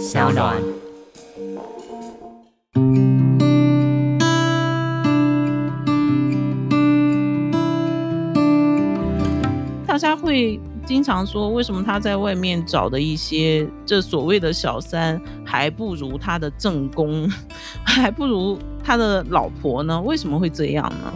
小暖。大家会经常说，为什么他在外面找的一些这所谓的小三，还不如他的正宫，还不如他的老婆呢？为什么会这样呢？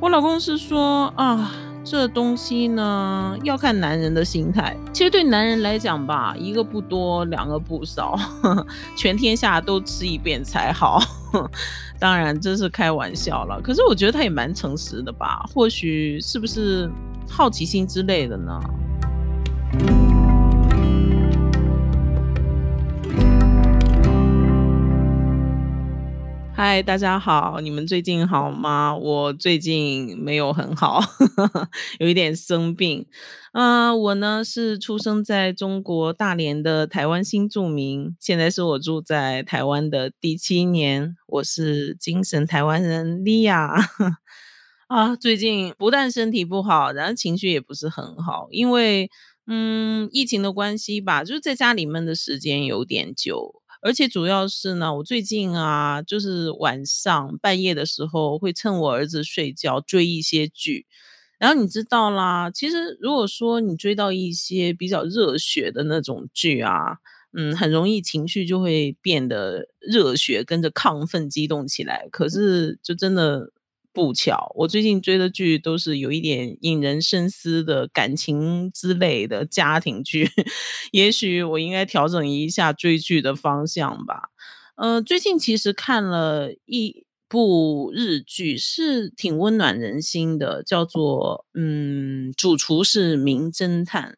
我老公是说啊，这东西呢要看男人的心态。其实对男人来讲吧，一个不多，两个不少，全天下都吃一遍才好。当然这是开玩笑了，可是我觉得他也蛮诚实的吧？或许是不是？好奇心之类的呢？嗨，大家好，你们最近好吗？我最近没有很好，有一点生病。啊，我呢是出生在中国大连的台湾新住民，现在是我住在台湾的第七年，我是精神台湾人莉亚。啊，最近不但身体不好，然后情绪也不是很好，因为嗯，疫情的关系吧，就是在家里闷的时间有点久，而且主要是呢，我最近啊，就是晚上半夜的时候会趁我儿子睡觉追一些剧，然后你知道啦，其实如果说你追到一些比较热血的那种剧啊，嗯，很容易情绪就会变得热血，跟着亢奋激动起来，可是就真的。不巧，我最近追的剧都是有一点引人深思的感情之类的家庭剧，也许我应该调整一下追剧的方向吧。呃，最近其实看了一部日剧，是挺温暖人心的，叫做《嗯，主厨是名侦探》。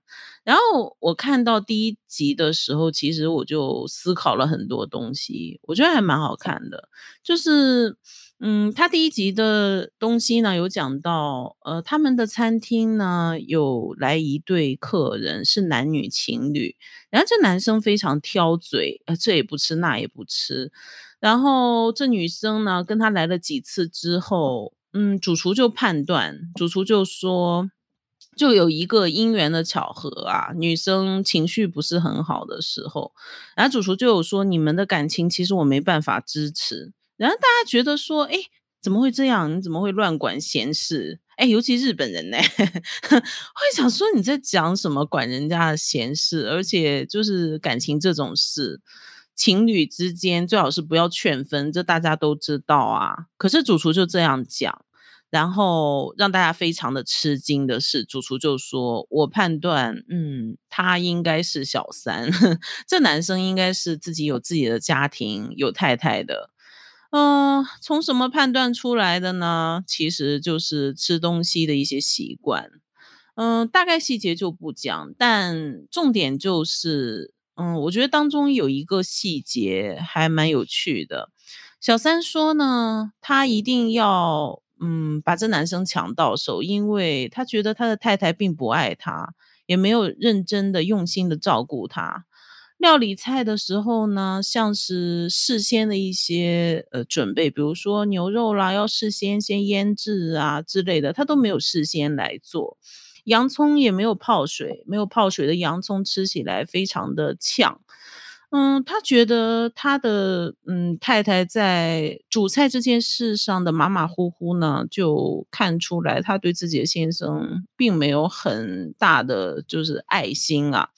然后我看到第一集的时候，其实我就思考了很多东西，我觉得还蛮好看的，就是。嗯，他第一集的东西呢，有讲到，呃，他们的餐厅呢有来一对客人，是男女情侣，然后这男生非常挑嘴，呃，这也不吃，那也不吃，然后这女生呢跟他来了几次之后，嗯，主厨就判断，主厨就说，就有一个姻缘的巧合啊，女生情绪不是很好的时候，然后主厨就有说，你们的感情其实我没办法支持。然后大家觉得说，哎，怎么会这样？你怎么会乱管闲事？哎，尤其日本人呢，会想说你在讲什么？管人家的闲事，而且就是感情这种事，情侣之间最好是不要劝分，这大家都知道啊。可是主厨就这样讲，然后让大家非常的吃惊的是，主厨就说：“我判断，嗯，他应该是小三，这男生应该是自己有自己的家庭，有太太的。”嗯，从什么判断出来的呢？其实就是吃东西的一些习惯。嗯，大概细节就不讲，但重点就是，嗯，我觉得当中有一个细节还蛮有趣的。小三说呢，他一定要嗯把这男生抢到手，因为他觉得他的太太并不爱他，也没有认真的用心的照顾他。料理菜的时候呢，像是事先的一些呃准备，比如说牛肉啦，要事先先腌制啊之类的，他都没有事先来做。洋葱也没有泡水，没有泡水的洋葱吃起来非常的呛。嗯，他觉得他的嗯太太在煮菜这件事上的马马虎虎呢，就看出来他对自己的先生并没有很大的就是爱心啊。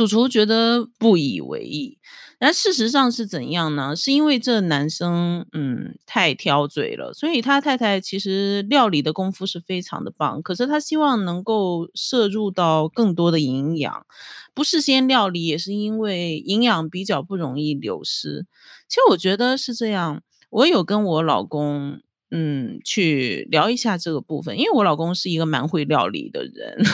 主厨觉得不以为意，但事实上是怎样呢？是因为这男生嗯太挑嘴了，所以他太太其实料理的功夫是非常的棒，可是他希望能够摄入到更多的营养，不事先料理也是因为营养比较不容易流失。其实我觉得是这样，我有跟我老公嗯去聊一下这个部分，因为我老公是一个蛮会料理的人。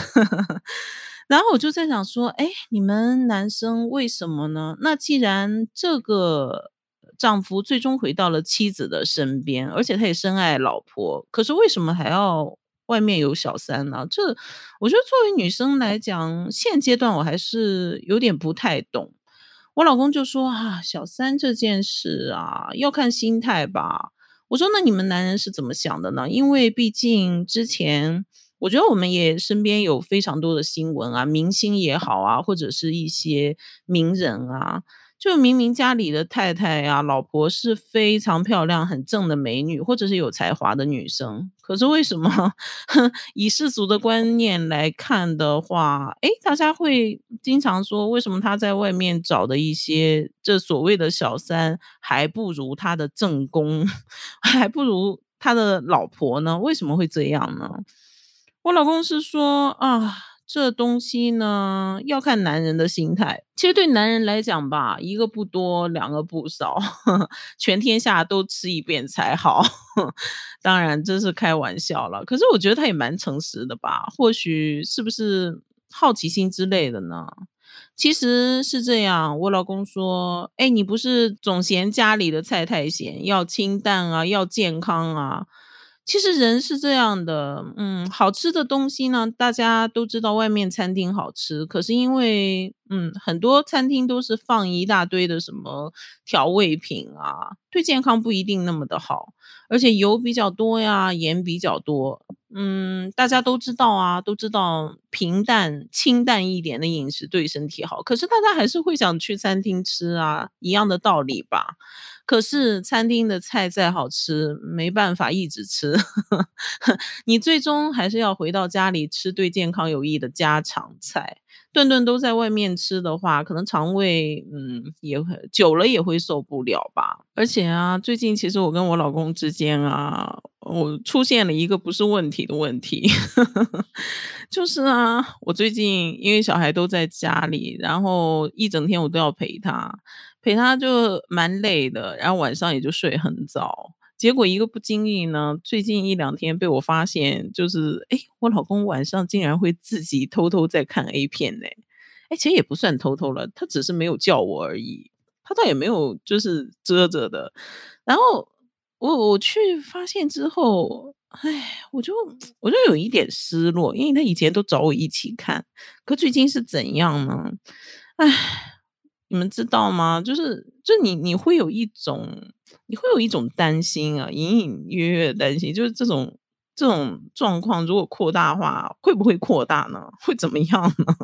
然后我就在想说，哎，你们男生为什么呢？那既然这个丈夫最终回到了妻子的身边，而且他也深爱老婆，可是为什么还要外面有小三呢？这我觉得作为女生来讲，现阶段我还是有点不太懂。我老公就说啊，小三这件事啊，要看心态吧。我说那你们男人是怎么想的呢？因为毕竟之前。我觉得我们也身边有非常多的新闻啊，明星也好啊，或者是一些名人啊。就明明家里的太太啊、老婆是非常漂亮、很正的美女，或者是有才华的女生，可是为什么 以世俗的观念来看的话，诶，大家会经常说，为什么他在外面找的一些这所谓的小三，还不如他的正宫，还不如他的老婆呢？为什么会这样呢？我老公是说啊。这东西呢，要看男人的心态。其实对男人来讲吧，一个不多，两个不少，全天下都吃一遍才好。当然这是开玩笑了，可是我觉得他也蛮诚实的吧？或许是不是好奇心之类的呢？其实是这样，我老公说：“哎，你不是总嫌家里的菜太咸，要清淡啊，要健康啊。”其实人是这样的，嗯，好吃的东西呢，大家都知道外面餐厅好吃，可是因为，嗯，很多餐厅都是放一大堆的什么调味品啊，对健康不一定那么的好，而且油比较多呀，盐比较多，嗯，大家都知道啊，都知道平淡清淡一点的饮食对身体好，可是大家还是会想去餐厅吃啊，一样的道理吧。可是餐厅的菜再好吃，没办法一直吃，你最终还是要回到家里吃对健康有益的家常菜。顿顿都在外面吃的话，可能肠胃嗯也会久了也会受不了吧。而且啊，最近其实我跟我老公之间啊，我出现了一个不是问题的问题，就是啊，我最近因为小孩都在家里，然后一整天我都要陪他。陪他就蛮累的，然后晚上也就睡很早。结果一个不经意呢，最近一两天被我发现，就是哎，我老公晚上竟然会自己偷偷在看 A 片呢。哎，其实也不算偷偷了，他只是没有叫我而已，他倒也没有就是遮着的。然后我我去发现之后，哎，我就我就有一点失落，因为他以前都找我一起看，可最近是怎样呢？哎。你们知道吗？就是，就你你会有一种，你会有一种担心啊，隐隐约约的担心，就是这种这种状况，如果扩大化，会不会扩大呢？会怎么样呢？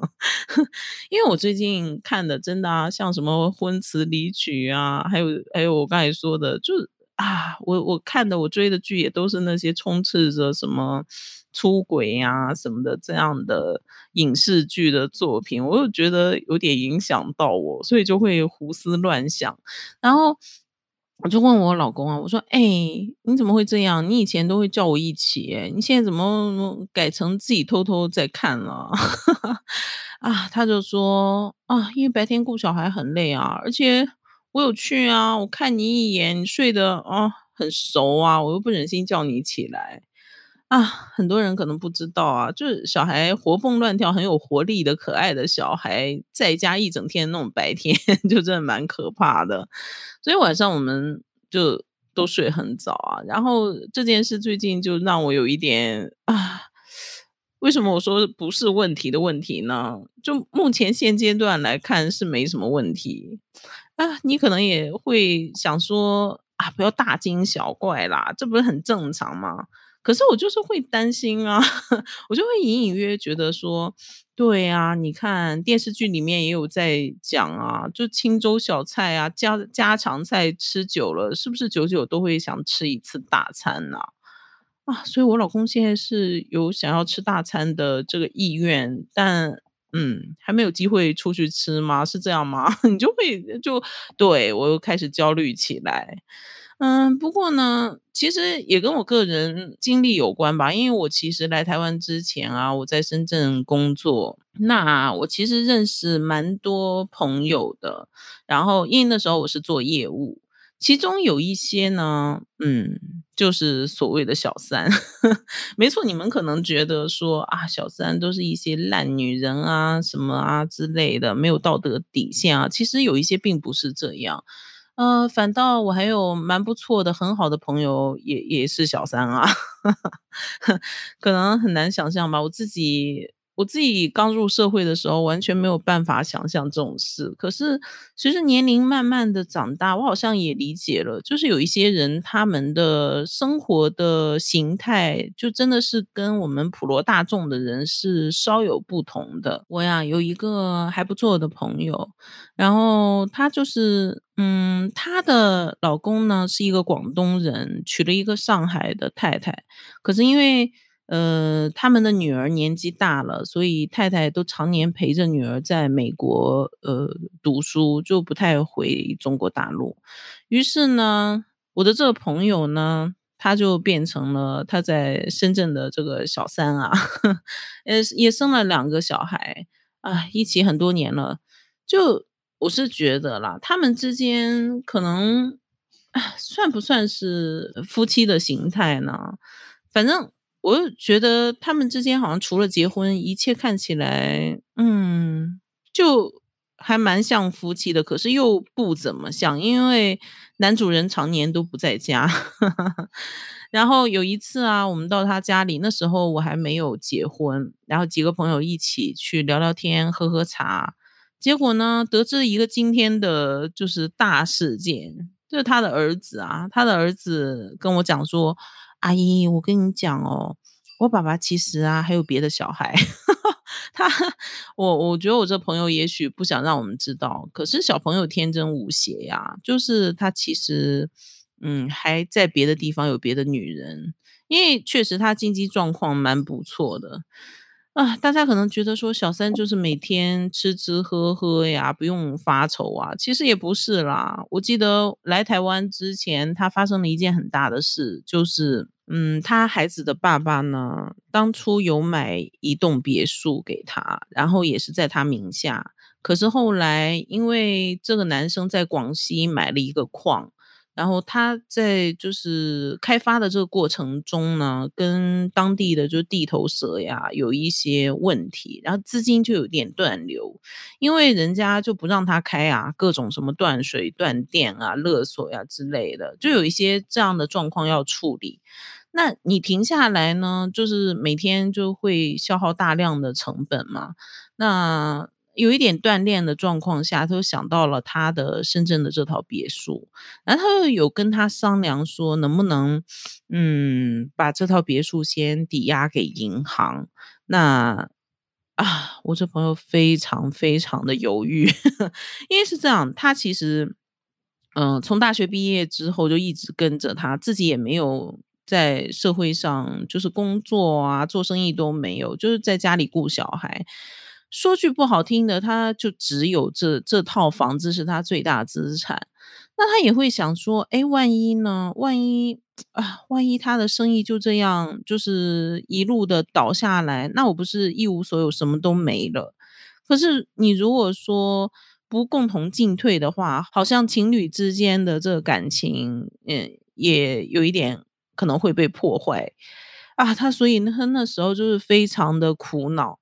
因为我最近看的，真的啊，像什么婚词离曲啊，还有还有我刚才说的，就是啊，我我看的，我追的剧也都是那些充斥着什么。出轨呀什么的这样的影视剧的作品，我就觉得有点影响到我，所以就会胡思乱想。然后我就问我老公啊，我说：“哎，你怎么会这样？你以前都会叫我一起，你现在怎么改成自己偷偷在看了？” 啊，他就说：“啊，因为白天顾小孩很累啊，而且我有去啊，我看你一眼，你睡得啊很熟啊，我又不忍心叫你起来。”啊，很多人可能不知道啊，就是小孩活蹦乱跳、很有活力的可爱的小孩，在家一整天那种白天，就真的蛮可怕的。所以晚上我们就都睡很早啊。然后这件事最近就让我有一点啊，为什么我说不是问题的问题呢？就目前现阶段来看是没什么问题啊。你可能也会想说啊，不要大惊小怪啦，这不是很正常吗？可是我就是会担心啊，我就会隐隐约约觉得说，对啊，你看电视剧里面也有在讲啊，就清粥小菜啊，家家常菜吃久了，是不是久久都会想吃一次大餐呢？啊，所以我老公现在是有想要吃大餐的这个意愿，但嗯，还没有机会出去吃吗？是这样吗？你就会就对我又开始焦虑起来。嗯，不过呢，其实也跟我个人经历有关吧。因为我其实来台湾之前啊，我在深圳工作，那我其实认识蛮多朋友的。然后因为那时候我是做业务，其中有一些呢，嗯，就是所谓的小三。没错，你们可能觉得说啊，小三都是一些烂女人啊，什么啊之类的，没有道德底线啊。其实有一些并不是这样。呃，反倒我还有蛮不错的、很好的朋友，也也是小三啊，可能很难想象吧。我自己我自己刚入社会的时候，完全没有办法想象这种事。可是随着年龄慢慢的长大，我好像也理解了，就是有一些人他们的生活的形态，就真的是跟我们普罗大众的人是稍有不同的。我呀有一个还不错的朋友，然后她就是，嗯，她的老公呢是一个广东人，娶了一个上海的太太，可是因为。呃，他们的女儿年纪大了，所以太太都常年陪着女儿在美国呃读书，就不太回中国大陆。于是呢，我的这个朋友呢，他就变成了他在深圳的这个小三啊，呃，也生了两个小孩啊，一起很多年了。就我是觉得啦，他们之间可能算不算是夫妻的形态呢？反正。我觉得他们之间好像除了结婚，一切看起来，嗯，就还蛮像夫妻的，可是又不怎么像，因为男主人常年都不在家。然后有一次啊，我们到他家里，那时候我还没有结婚，然后几个朋友一起去聊聊天、喝喝茶，结果呢，得知一个今天的就是大事件，就是他的儿子啊，他的儿子跟我讲说。阿姨，我跟你讲哦，我爸爸其实啊还有别的小孩，他我我觉得我这朋友也许不想让我们知道，可是小朋友天真无邪呀，就是他其实嗯还在别的地方有别的女人，因为确实他经济状况蛮不错的。啊，大家可能觉得说小三就是每天吃吃喝喝呀，不用发愁啊，其实也不是啦。我记得来台湾之前，他发生了一件很大的事，就是，嗯，他孩子的爸爸呢，当初有买一栋别墅给他，然后也是在他名下，可是后来因为这个男生在广西买了一个矿。然后他在就是开发的这个过程中呢，跟当地的就是地头蛇呀有一些问题，然后资金就有点断流，因为人家就不让他开啊，各种什么断水断电啊、勒索呀之类的，就有一些这样的状况要处理。那你停下来呢，就是每天就会消耗大量的成本嘛，那。有一点锻炼的状况下，他就想到了他的深圳的这套别墅，然后他又有跟他商量说，能不能，嗯，把这套别墅先抵押给银行。那啊，我这朋友非常非常的犹豫，因为是这样，他其实，嗯，从大学毕业之后就一直跟着他，自己也没有在社会上就是工作啊，做生意都没有，就是在家里顾小孩。说句不好听的，他就只有这这套房子是他最大资产，那他也会想说，哎，万一呢？万一啊，万一他的生意就这样就是一路的倒下来，那我不是一无所有，什么都没了？可是你如果说不共同进退的话，好像情侣之间的这个感情，嗯，也有一点可能会被破坏啊。他所以他那时候就是非常的苦恼。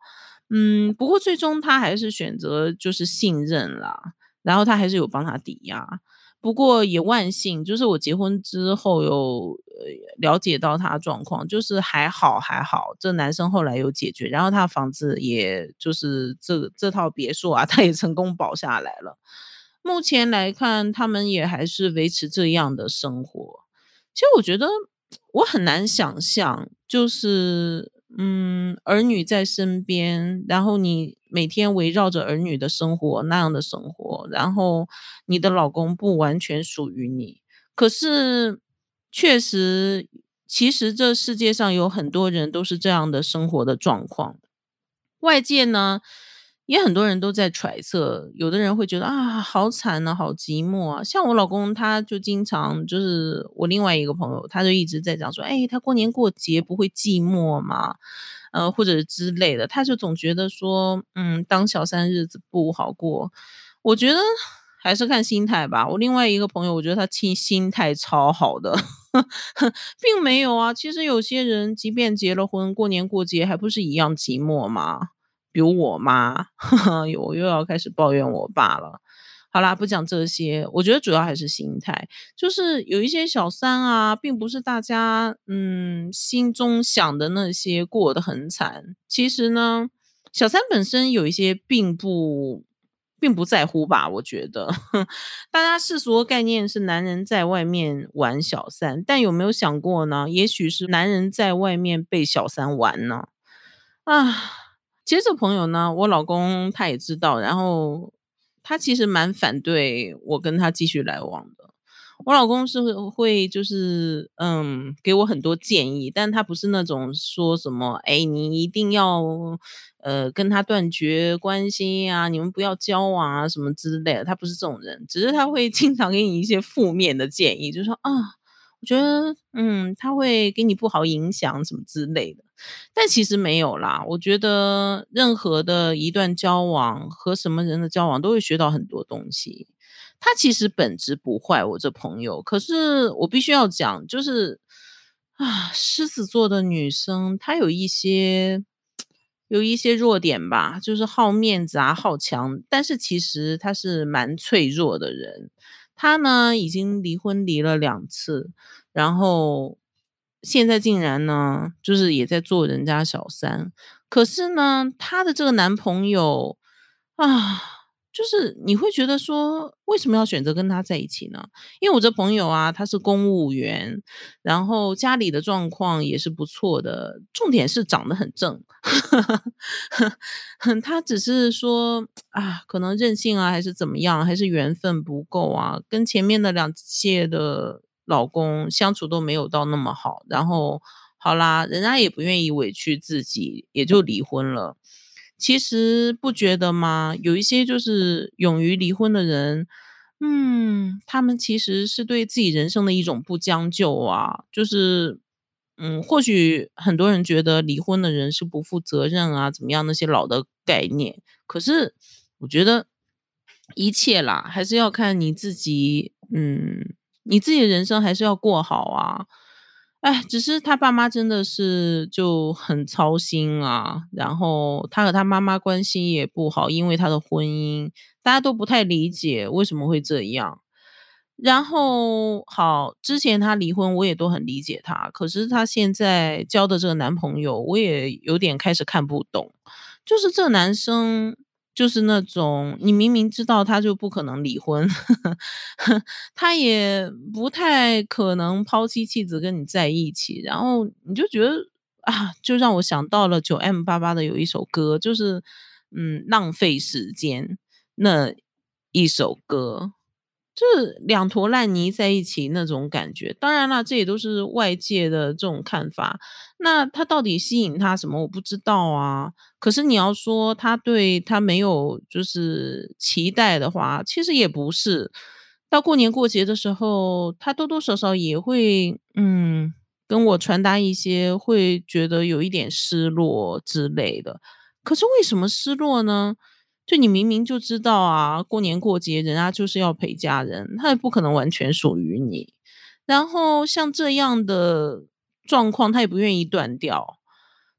嗯，不过最终他还是选择就是信任啦，然后他还是有帮他抵押。不过也万幸，就是我结婚之后有呃了解到他状况，就是还好还好，这男生后来有解决，然后他房子也就是这这套别墅啊，他也成功保下来了。目前来看，他们也还是维持这样的生活。其实我觉得我很难想象，就是。嗯，儿女在身边，然后你每天围绕着儿女的生活那样的生活，然后你的老公不完全属于你，可是确实，其实这世界上有很多人都是这样的生活的状况，外界呢。也很多人都在揣测，有的人会觉得啊，好惨啊，好寂寞啊。像我老公，他就经常就是我另外一个朋友，他就一直在讲说，哎，他过年过节不会寂寞吗？呃，或者之类的，他就总觉得说，嗯，当小三日子不好过。我觉得还是看心态吧。我另外一个朋友，我觉得他心心态超好的，并没有啊。其实有些人即便结了婚，过年过节还不是一样寂寞吗？比如我妈，我又要开始抱怨我爸了。好啦，不讲这些，我觉得主要还是心态，就是有一些小三啊，并不是大家嗯心中想的那些过得很惨。其实呢，小三本身有一些并不并不在乎吧，我觉得 大家世俗的概念是男人在外面玩小三，但有没有想过呢？也许是男人在外面被小三玩呢？啊，其实这朋友呢，我老公他也知道，然后他其实蛮反对我跟他继续来往的。我老公是会就是嗯给我很多建议，但他不是那种说什么哎你一定要呃跟他断绝关系啊，你们不要交往啊什么之类的，他不是这种人，只是他会 经常给你一些负面的建议，就说啊我觉得嗯他会给你不好影响什么之类的，但其实没有啦，我觉得任何的一段交往和什么人的交往都会学到很多东西。他其实本质不坏，我这朋友。可是我必须要讲，就是啊，狮子座的女生她有一些有一些弱点吧，就是好面子啊，好强。但是其实她是蛮脆弱的人。她呢已经离婚离了两次，然后现在竟然呢就是也在做人家小三。可是呢，她的这个男朋友啊。就是你会觉得说，为什么要选择跟他在一起呢？因为我这朋友啊，他是公务员，然后家里的状况也是不错的，重点是长得很正。他只是说啊，可能任性啊，还是怎么样，还是缘分不够啊，跟前面的两届的老公相处都没有到那么好。然后好啦，人家也不愿意委屈自己，也就离婚了。其实不觉得吗？有一些就是勇于离婚的人，嗯，他们其实是对自己人生的一种不将就啊。就是，嗯，或许很多人觉得离婚的人是不负责任啊，怎么样？那些老的概念。可是我觉得一切啦，还是要看你自己，嗯，你自己的人生还是要过好啊。哎，只是他爸妈真的是就很操心啊，然后他和他妈妈关系也不好，因为他的婚姻，大家都不太理解为什么会这样。然后好，之前他离婚，我也都很理解他，可是他现在交的这个男朋友，我也有点开始看不懂，就是这个男生。就是那种你明明知道他就不可能离婚，他也不太可能抛妻弃子跟你在一起，然后你就觉得啊，就让我想到了九 M 八八的有一首歌，就是嗯浪费时间那一首歌。就是两坨烂泥在一起那种感觉，当然了，这也都是外界的这种看法。那他到底吸引他什么？我不知道啊。可是你要说他对他没有就是期待的话，其实也不是。到过年过节的时候，他多多少少也会嗯跟我传达一些，会觉得有一点失落之类的。可是为什么失落呢？就你明明就知道啊，过年过节人家就是要陪家人，他也不可能完全属于你。然后像这样的状况，他也不愿意断掉。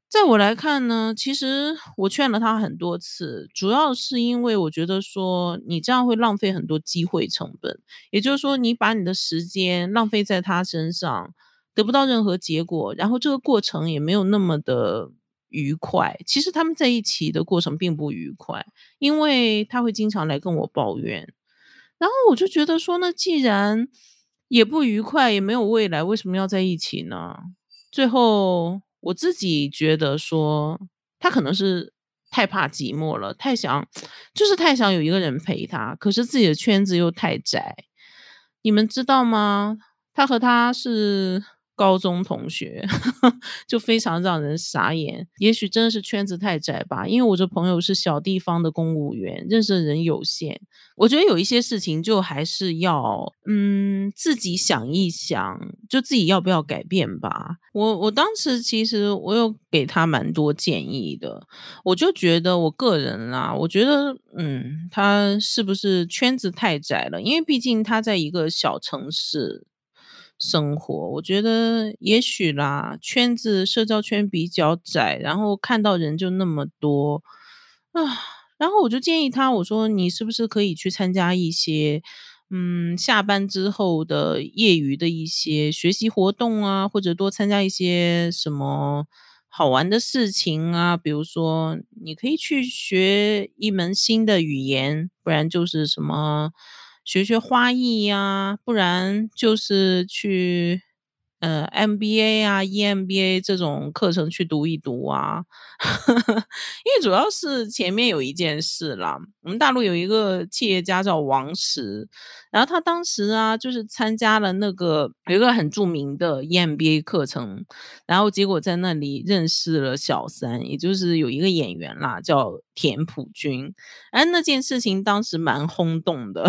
在我来看呢，其实我劝了他很多次，主要是因为我觉得说你这样会浪费很多机会成本，也就是说你把你的时间浪费在他身上，得不到任何结果，然后这个过程也没有那么的。愉快，其实他们在一起的过程并不愉快，因为他会经常来跟我抱怨，然后我就觉得说，那既然也不愉快，也没有未来，为什么要在一起呢？最后我自己觉得说，他可能是太怕寂寞了，太想，就是太想有一个人陪他，可是自己的圈子又太窄，你们知道吗？他和他是。高中同学 就非常让人傻眼，也许真的是圈子太窄吧。因为我这朋友是小地方的公务员，认识的人有限。我觉得有一些事情就还是要嗯自己想一想，就自己要不要改变吧。我我当时其实我有给他蛮多建议的，我就觉得我个人啊，我觉得嗯他是不是圈子太窄了？因为毕竟他在一个小城市。生活，我觉得也许啦，圈子社交圈比较窄，然后看到人就那么多。啊，然后我就建议他，我说你是不是可以去参加一些，嗯，下班之后的业余的一些学习活动啊，或者多参加一些什么好玩的事情啊，比如说你可以去学一门新的语言，不然就是什么学学花艺呀，不然就是去。呃，MBA 啊，EMBA 这种课程去读一读啊，因为主要是前面有一件事啦，我们大陆有一个企业家叫王石，然后他当时啊，就是参加了那个有一个很著名的 EMBA 课程，然后结果在那里认识了小三，也就是有一个演员啦，叫田朴珺，哎，那件事情当时蛮轰动的，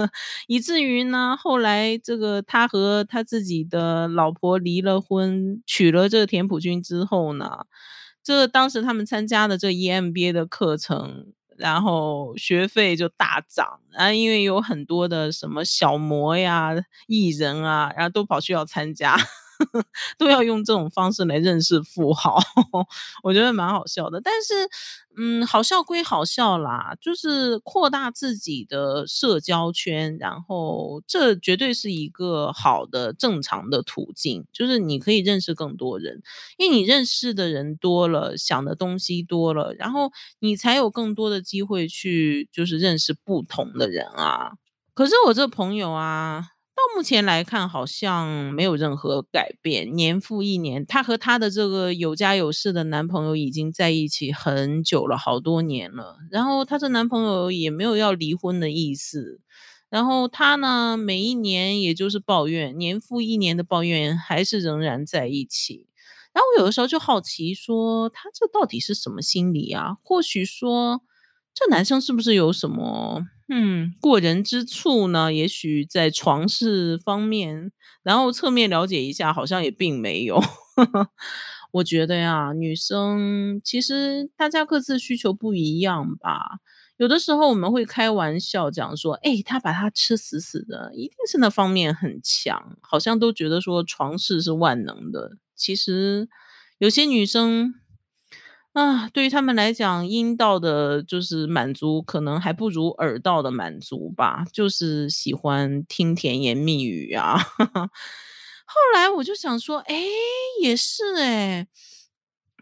以至于呢，后来这个他和他自己的老婆离了婚，娶了这个田朴珺之后呢，这当时他们参加的这 EMBA 的课程，然后学费就大涨啊，因为有很多的什么小模呀、艺人啊，然后都跑去要参加。都要用这种方式来认识富豪，我觉得蛮好笑的。但是，嗯，好笑归好笑啦，就是扩大自己的社交圈，然后这绝对是一个好的、正常的途径。就是你可以认识更多人，因为你认识的人多了，想的东西多了，然后你才有更多的机会去就是认识不同的人啊。可是我这朋友啊。到目前来看，好像没有任何改变。年复一年，她和她的这个有家有室的男朋友已经在一起很久了，好多年了。然后她这男朋友也没有要离婚的意思。然后她呢，每一年也就是抱怨，年复一年的抱怨，还是仍然在一起。然后我有的时候就好奇，说她这到底是什么心理啊？或许说，这男生是不是有什么？嗯，过人之处呢？也许在床事方面，然后侧面了解一下，好像也并没有。我觉得呀，女生其实大家各自需求不一样吧。有的时候我们会开玩笑讲说，哎，他把他吃死死的，一定是那方面很强，好像都觉得说床事是万能的。其实有些女生。啊，对于他们来讲，阴道的就是满足，可能还不如耳道的满足吧。就是喜欢听甜言蜜语啊。后来我就想说，哎，也是哎，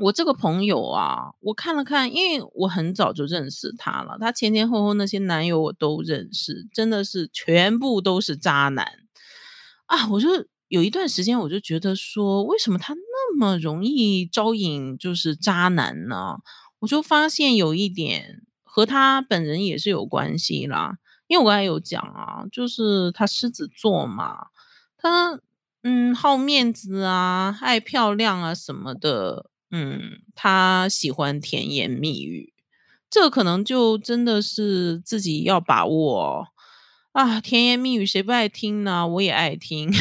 我这个朋友啊，我看了看，因为我很早就认识他了，他前前后后那些男友我都认识，真的是全部都是渣男啊！我就。有一段时间，我就觉得说，为什么他那么容易招引就是渣男呢？我就发现有一点和他本人也是有关系啦。因为我刚才有讲啊，就是他狮子座嘛，他嗯好面子啊，爱漂亮啊什么的，嗯，他喜欢甜言蜜语，这可能就真的是自己要把握。啊，甜言蜜语谁不爱听呢？我也爱听，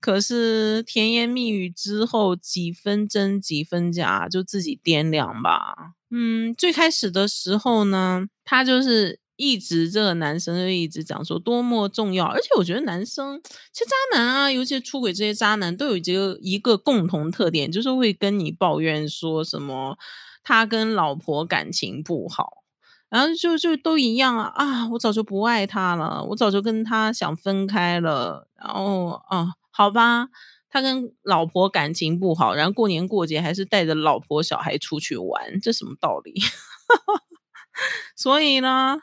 可是甜言蜜语之后几分真几分假，就自己掂量吧。嗯，最开始的时候呢，他就是一直这个男生就一直讲说多么重要，而且我觉得男生其实渣男啊，尤其出轨这些渣男都有一个一个共同特点，就是会跟你抱怨说什么他跟老婆感情不好。然后就就都一样啊啊！我早就不爱他了，我早就跟他想分开了。然后啊，好吧，他跟老婆感情不好，然后过年过节还是带着老婆小孩出去玩，这什么道理？所以呢，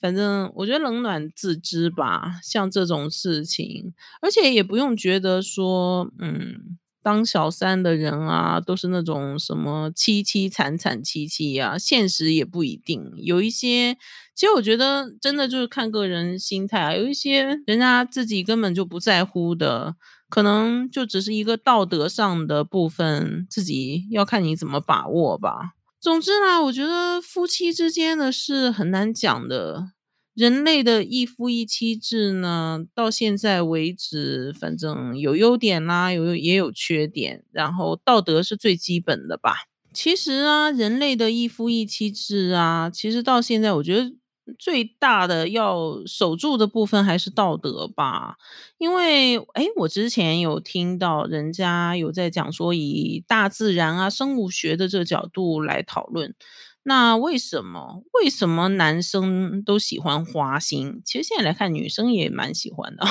反正我觉得冷暖自知吧，像这种事情，而且也不用觉得说，嗯。当小三的人啊，都是那种什么凄凄惨惨戚戚呀，现实也不一定。有一些，其实我觉得真的就是看个人心态啊。有一些人家自己根本就不在乎的，可能就只是一个道德上的部分，自己要看你怎么把握吧。总之呢，我觉得夫妻之间的事很难讲的。人类的一夫一妻制呢，到现在为止，反正有优点啦，有也有缺点。然后道德是最基本的吧。其实啊，人类的一夫一妻制啊，其实到现在，我觉得最大的要守住的部分还是道德吧。因为，哎，我之前有听到人家有在讲说，以大自然啊、生物学的这个角度来讨论。那为什么？为什么男生都喜欢花心？其实现在来看，女生也蛮喜欢的。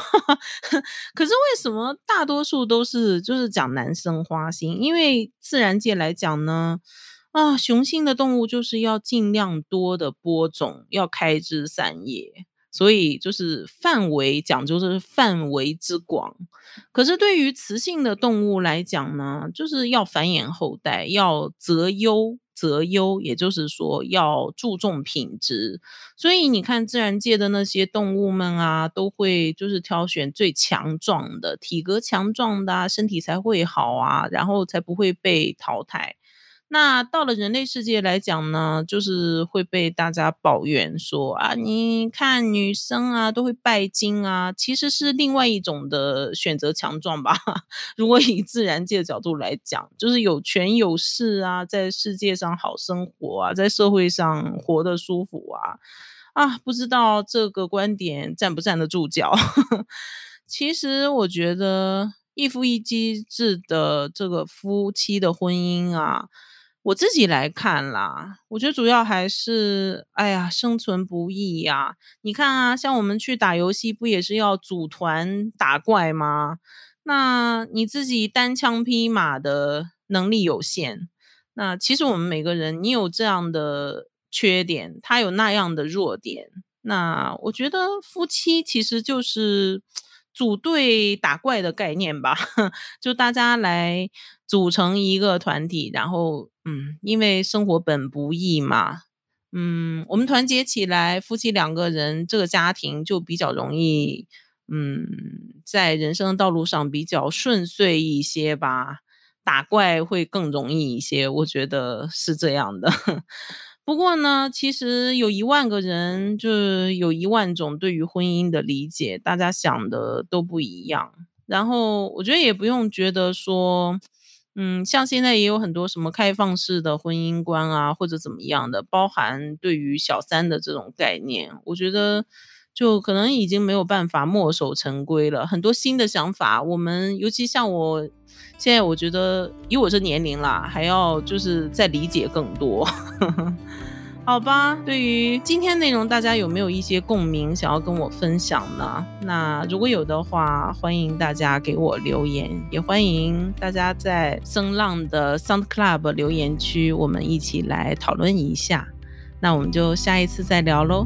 可是为什么大多数都是就是讲男生花心？因为自然界来讲呢，啊，雄性的动物就是要尽量多的播种，要开枝散叶。所以就是范围讲究是范围之广，可是对于雌性的动物来讲呢，就是要繁衍后代，要择优择优，也就是说要注重品质。所以你看自然界的那些动物们啊，都会就是挑选最强壮的、体格强壮的，身体才会好啊，然后才不会被淘汰。那到了人类世界来讲呢，就是会被大家抱怨说啊，你看女生啊都会拜金啊，其实是另外一种的选择强壮吧。如果以自然界的角度来讲，就是有权有势啊，在世界上好生活啊，在社会上活得舒服啊啊，不知道这个观点站不站得住脚。其实我觉得一夫一妻制的这个夫妻的婚姻啊。我自己来看啦，我觉得主要还是，哎呀，生存不易呀。你看啊，像我们去打游戏，不也是要组团打怪吗？那你自己单枪匹马的能力有限，那其实我们每个人，你有这样的缺点，他有那样的弱点。那我觉得夫妻其实就是组队打怪的概念吧，就大家来组成一个团体，然后。嗯，因为生活本不易嘛，嗯，我们团结起来，夫妻两个人，这个家庭就比较容易，嗯，在人生的道路上比较顺遂一些吧，打怪会更容易一些，我觉得是这样的。不过呢，其实有一万个人，就有一万种对于婚姻的理解，大家想的都不一样。然后我觉得也不用觉得说。嗯，像现在也有很多什么开放式的婚姻观啊，或者怎么样的，包含对于小三的这种概念，我觉得就可能已经没有办法墨守成规了。很多新的想法，我们尤其像我现在，我觉得以我这年龄啦，还要就是再理解更多。好吧，对于今天内容，大家有没有一些共鸣想要跟我分享呢？那如果有的话，欢迎大家给我留言，也欢迎大家在声浪的 Sound Club 留言区，我们一起来讨论一下。那我们就下一次再聊喽。